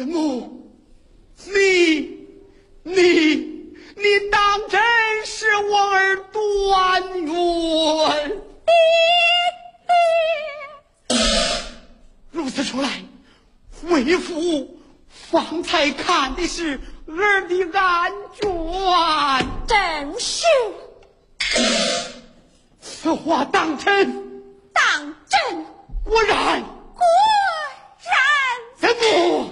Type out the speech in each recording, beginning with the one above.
怎么？你你你当真是我儿端云？如此说来，为父方才看的是儿的案卷，正是。此话当真？当真。果然。果然。怎么？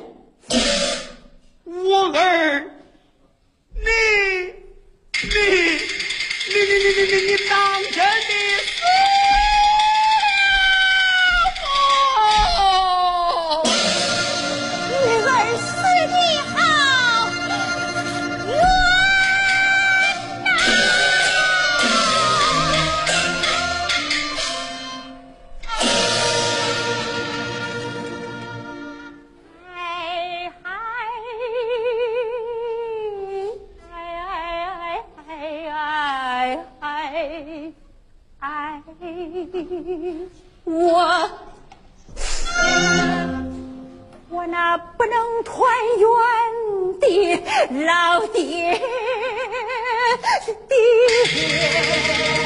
我我那不能团圆的老爹爹。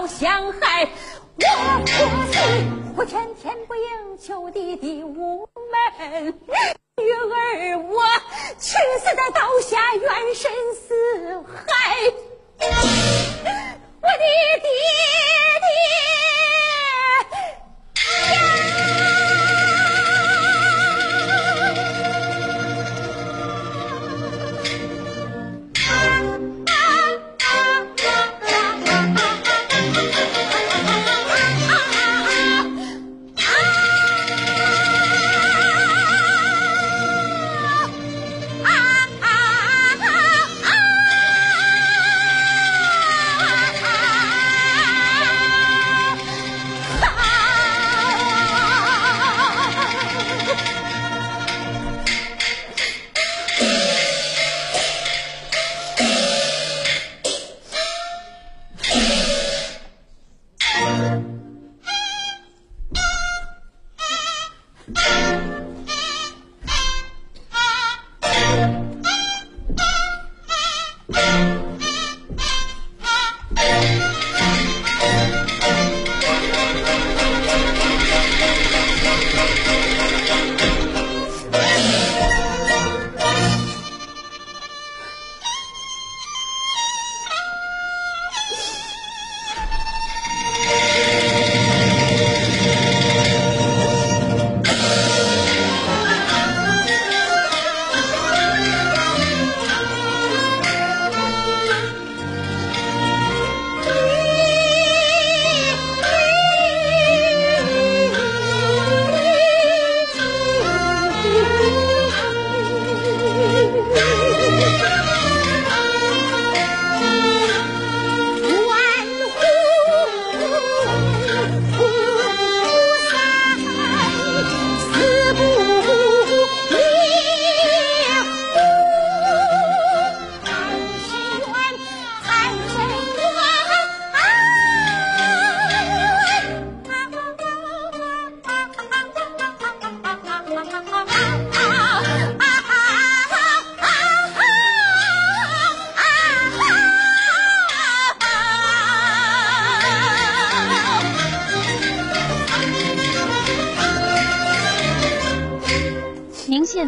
人诬告相害，我可惜我前天不应，求弟弟无门。女儿我去死在刀下，怨神似海。我的爹爹。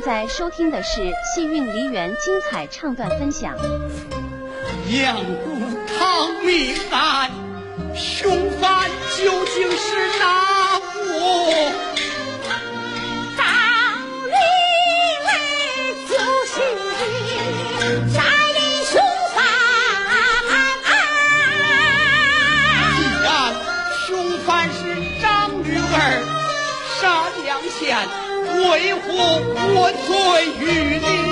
在收听的是《戏韵梨园》精彩唱段分享。阳谷堂命案，凶犯究竟是哪个？万岁，与你。